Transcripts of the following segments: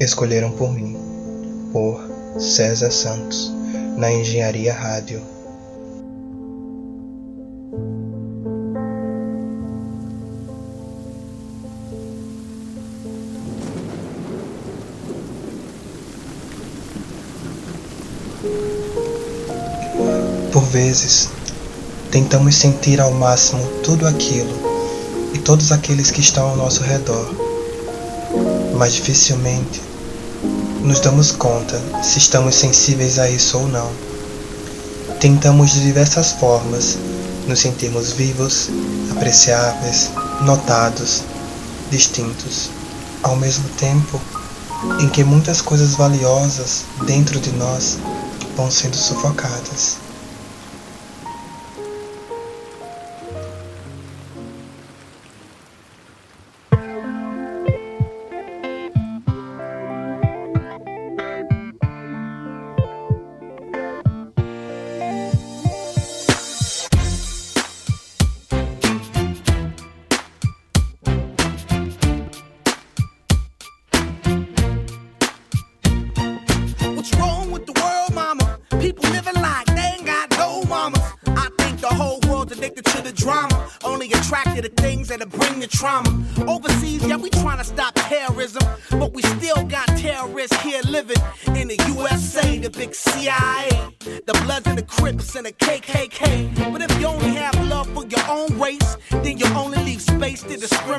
Escolheram por mim, por César Santos, na Engenharia Rádio. Por vezes, tentamos sentir ao máximo tudo aquilo e todos aqueles que estão ao nosso redor, mas dificilmente nos damos conta se estamos sensíveis a isso ou não. Tentamos de diversas formas nos sentirmos vivos, apreciáveis, notados, distintos, ao mesmo tempo em que muitas coisas valiosas dentro de nós vão sendo sufocadas.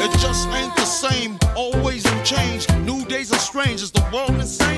It just ain't the same. Always change. New days are strange. Is the world insane?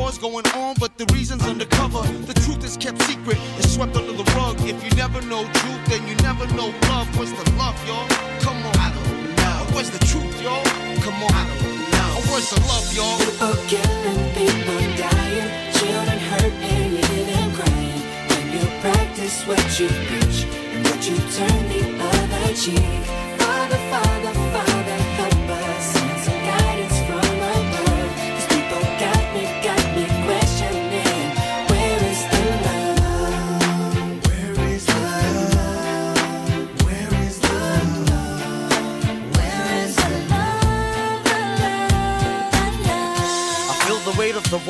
A war's going on, but the reason's undercover. The truth is kept secret, it's swept under the rug. If you never know truth, then you never know love. What's the love, y'all? Come on. I don't know. Where's the truth, y'all? Come on. I don't know. Where's the love, y'all? People killing, people dying, children hurt and you crying. When you practice what you preach and what you turn the other cheek. Father, Father, Father,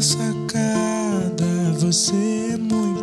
sai da você é muito.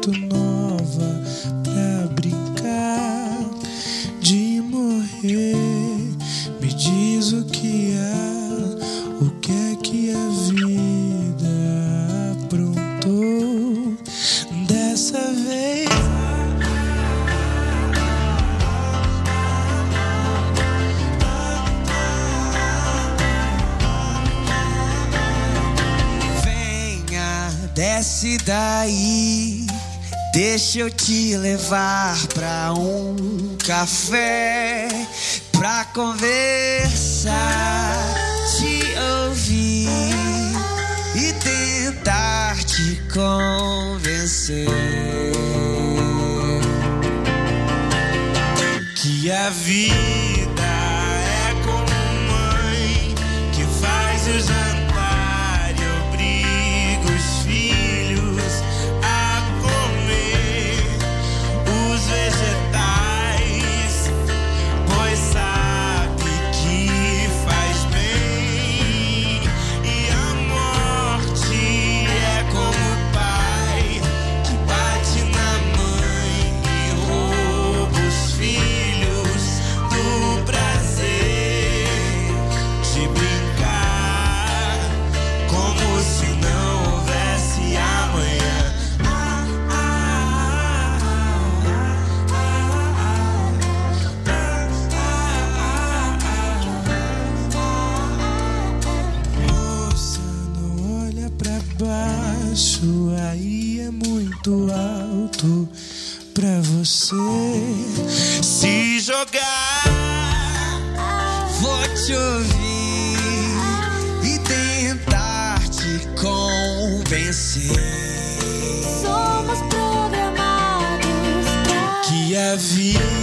Deixa eu te levar pra um café pra conversar, te ouvir e tentar te convencer que a vida alto pra você se jogar. Vou te ouvir e tentar te convencer Somos programados pra que a vida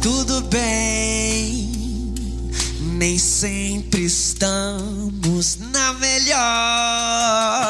tudo bem, nem sempre estamos na melhor.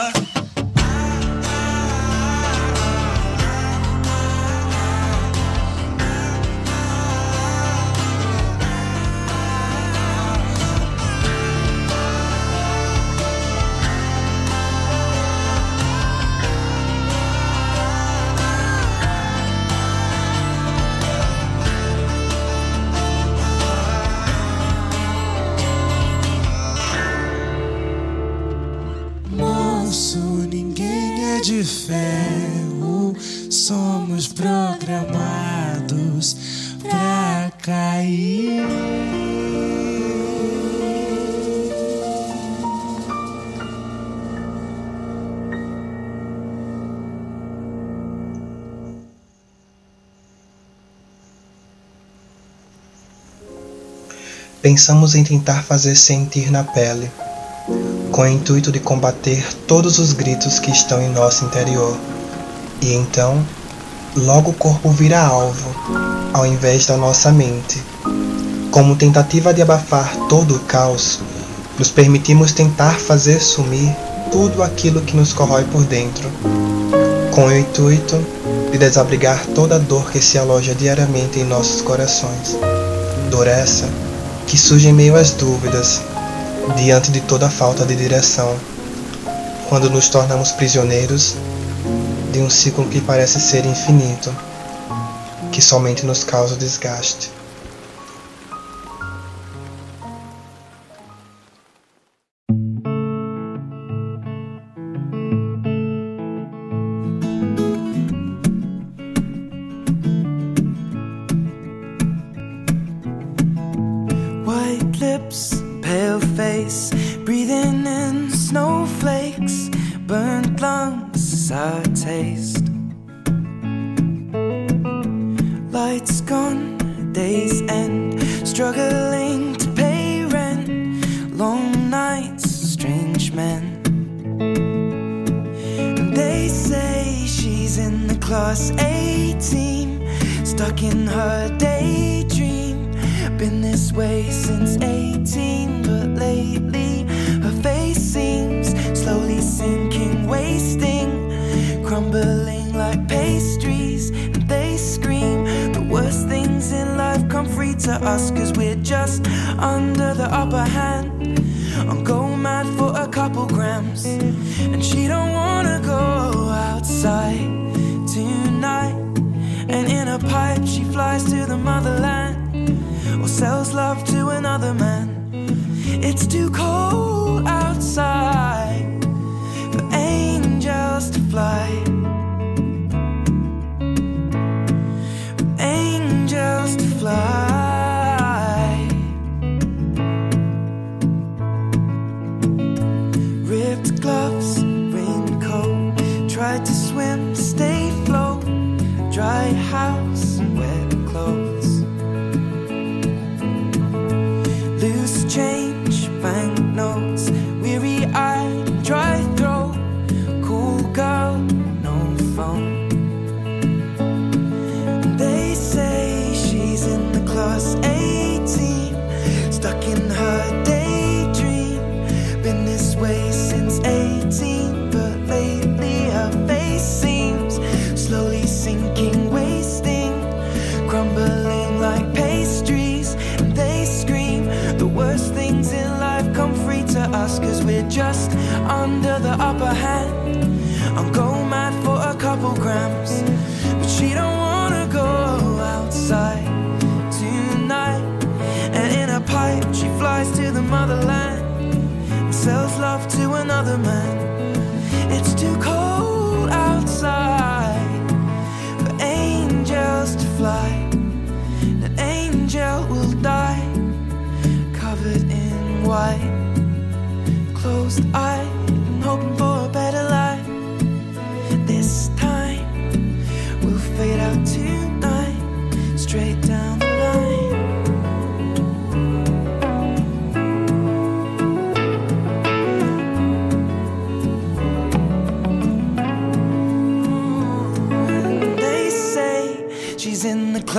Pensamos em tentar fazer sentir na pele, com o intuito de combater todos os gritos que estão em nosso interior. E então, logo o corpo vira alvo, ao invés da nossa mente. Como tentativa de abafar todo o caos, nos permitimos tentar fazer sumir tudo aquilo que nos corrói por dentro, com o intuito de desabrigar toda a dor que se aloja diariamente em nossos corações. Dor essa que surge em meio às dúvidas, diante de toda falta de direção, quando nos tornamos prisioneiros de um ciclo que parece ser infinito, que somente nos causa desgaste. To us, cause we're just under the upper hand. I'm going mad for a couple grams, and she don't wanna go outside tonight. And in a pipe, she flies to the motherland or sells love to another man. It's too cold outside for angels to fly.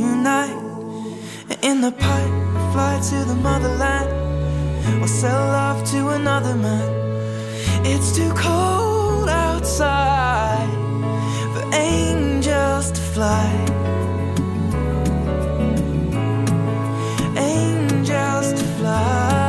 tonight. In the pipe, fly to the motherland or sell love to another man. It's too cold outside for angels to fly. Angels to fly. Fly,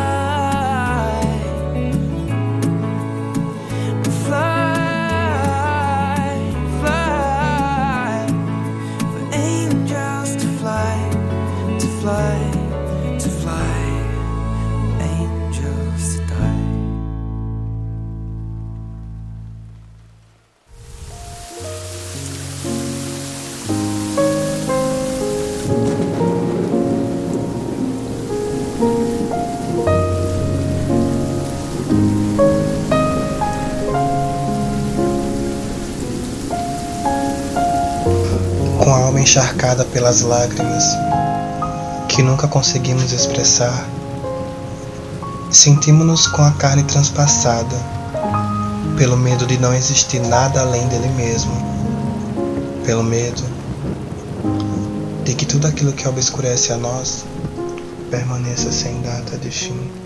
encharcada pelas lágrimas que nunca conseguimos expressar, sentimos-nos com a carne transpassada pelo medo de não existir nada além dele mesmo, pelo medo de que tudo aquilo que obscurece a nós permaneça sem data de fim.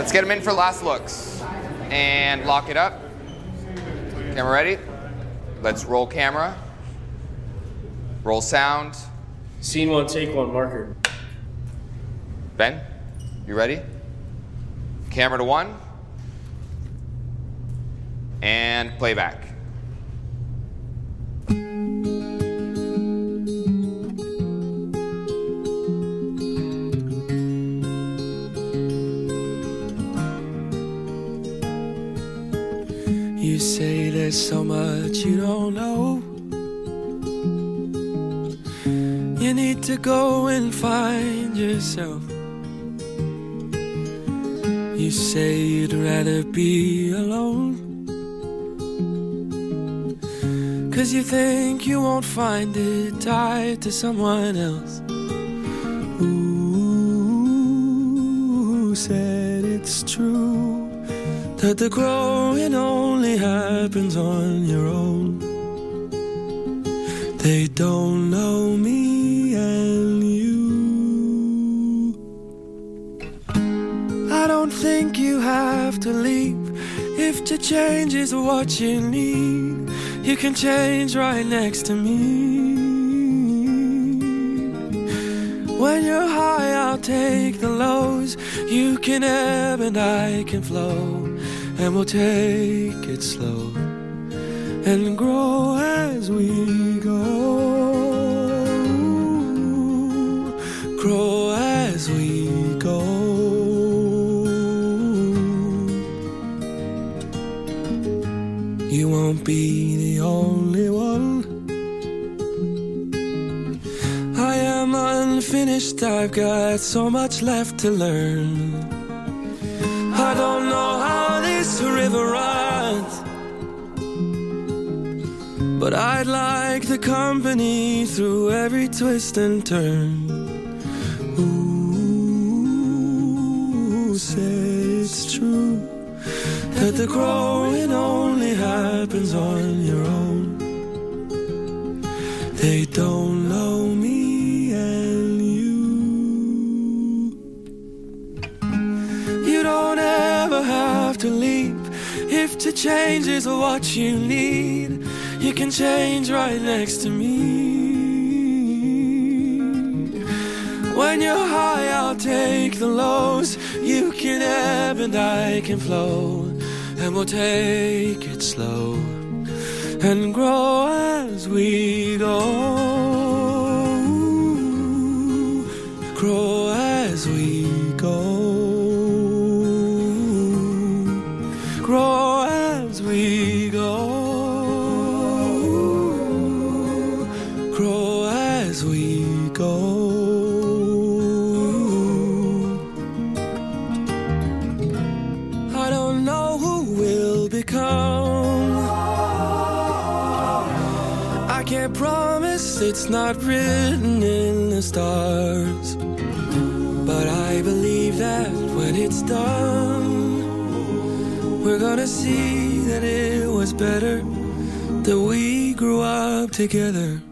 Let's get them in for last looks. And lock it up. Camera ready? Let's roll camera. Roll sound. Scene one, take one, marker. Ben, you ready? Camera to one. And playback. There's so much you don't know. You need to go and find yourself. You say you'd rather be alone. Cause you think you won't find it tied to someone else. That the growing only happens on your own. They don't know me and you. I don't think you have to leave if to change is what you need. You can change right next to me. When you're high, I'll take the lows. You can ebb and I can flow. And we'll take it slow and grow as we go. Grow as we go. You won't be the only one. I am unfinished, I've got so much left to learn. I don't know how this river runs, but I'd like the company through every twist and turn. Ooh, say it's true that the growing only happens on your own. They don't change is what you need. You can change right next to me. When you're high, I'll take the lows. You can ebb and I can flow. And we'll take it slow and grow as we go. Grow It's not written in the stars. But I believe that when it's done, we're gonna see that it was better that we grew up together.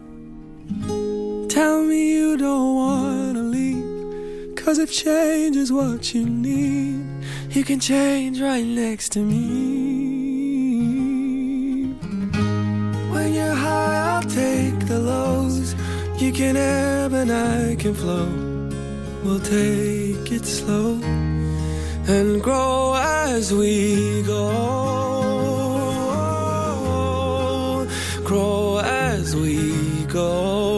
Tell me you don't wanna leave, cause if change is what you need, you can change right next to me. We can ebb and I can flow. We'll take it slow and grow as we go. Grow as we go.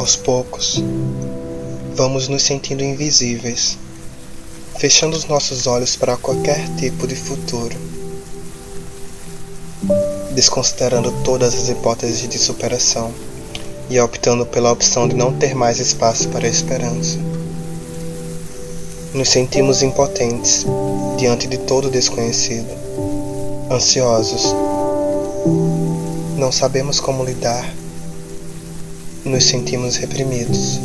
Aos poucos, vamos nos sentindo invisíveis, fechando os nossos olhos para qualquer tipo de futuro, desconsiderando todas as hipóteses de superação e optando pela opção de não ter mais espaço para a esperança. Nos sentimos impotentes diante de todo o desconhecido, ansiosos. Não sabemos como lidar nos sentimos reprimidos.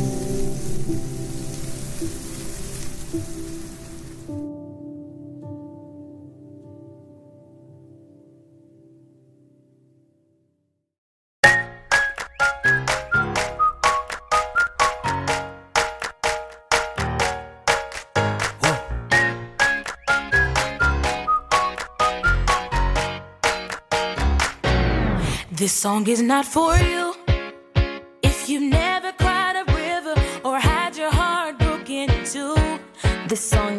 This song is not for you. this song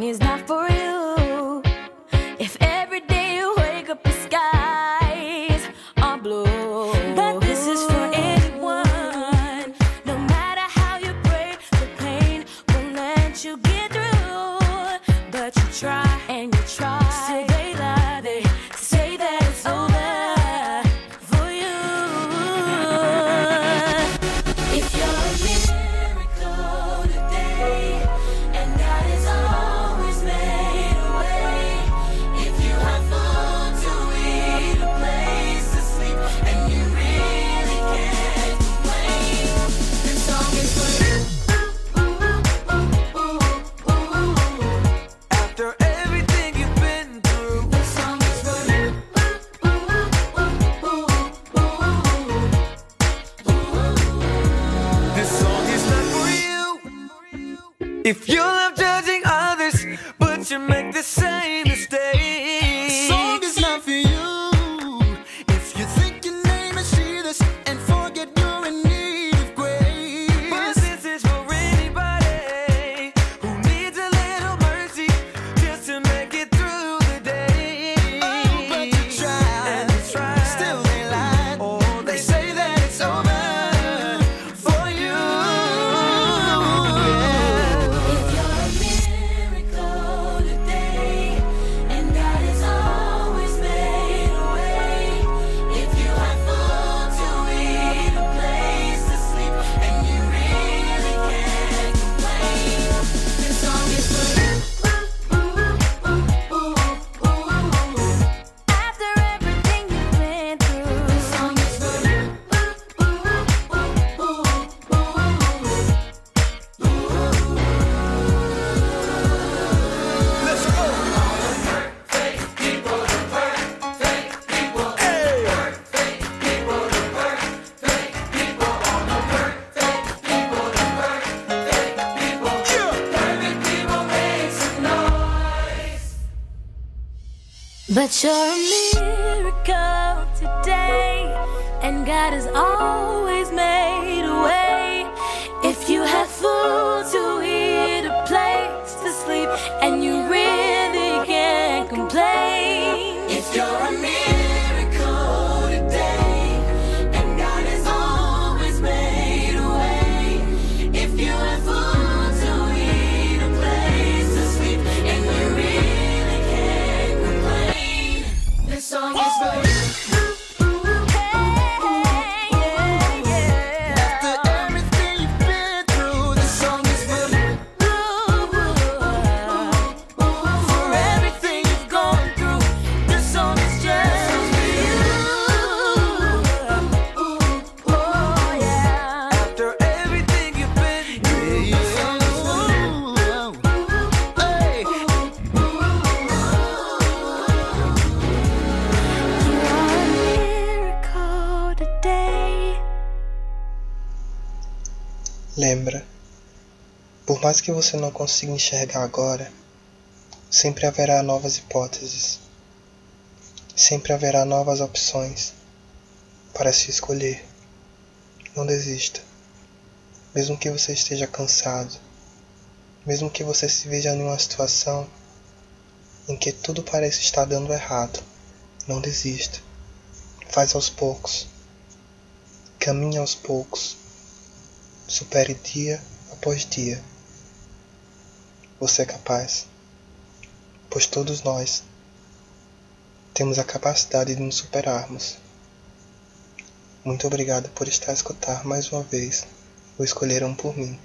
But you're a miracle today, and God has always made a way. If you have food. Lembra, por mais que você não consiga enxergar agora, sempre haverá novas hipóteses, sempre haverá novas opções para se escolher. Não desista, mesmo que você esteja cansado, mesmo que você se veja em uma situação em que tudo parece estar dando errado, não desista. Faz aos poucos. Caminhe aos poucos. Supere dia após dia. Você é capaz, pois todos nós temos a capacidade de nos superarmos. Muito obrigado por estar a escutar mais uma vez o Escolheram por mim.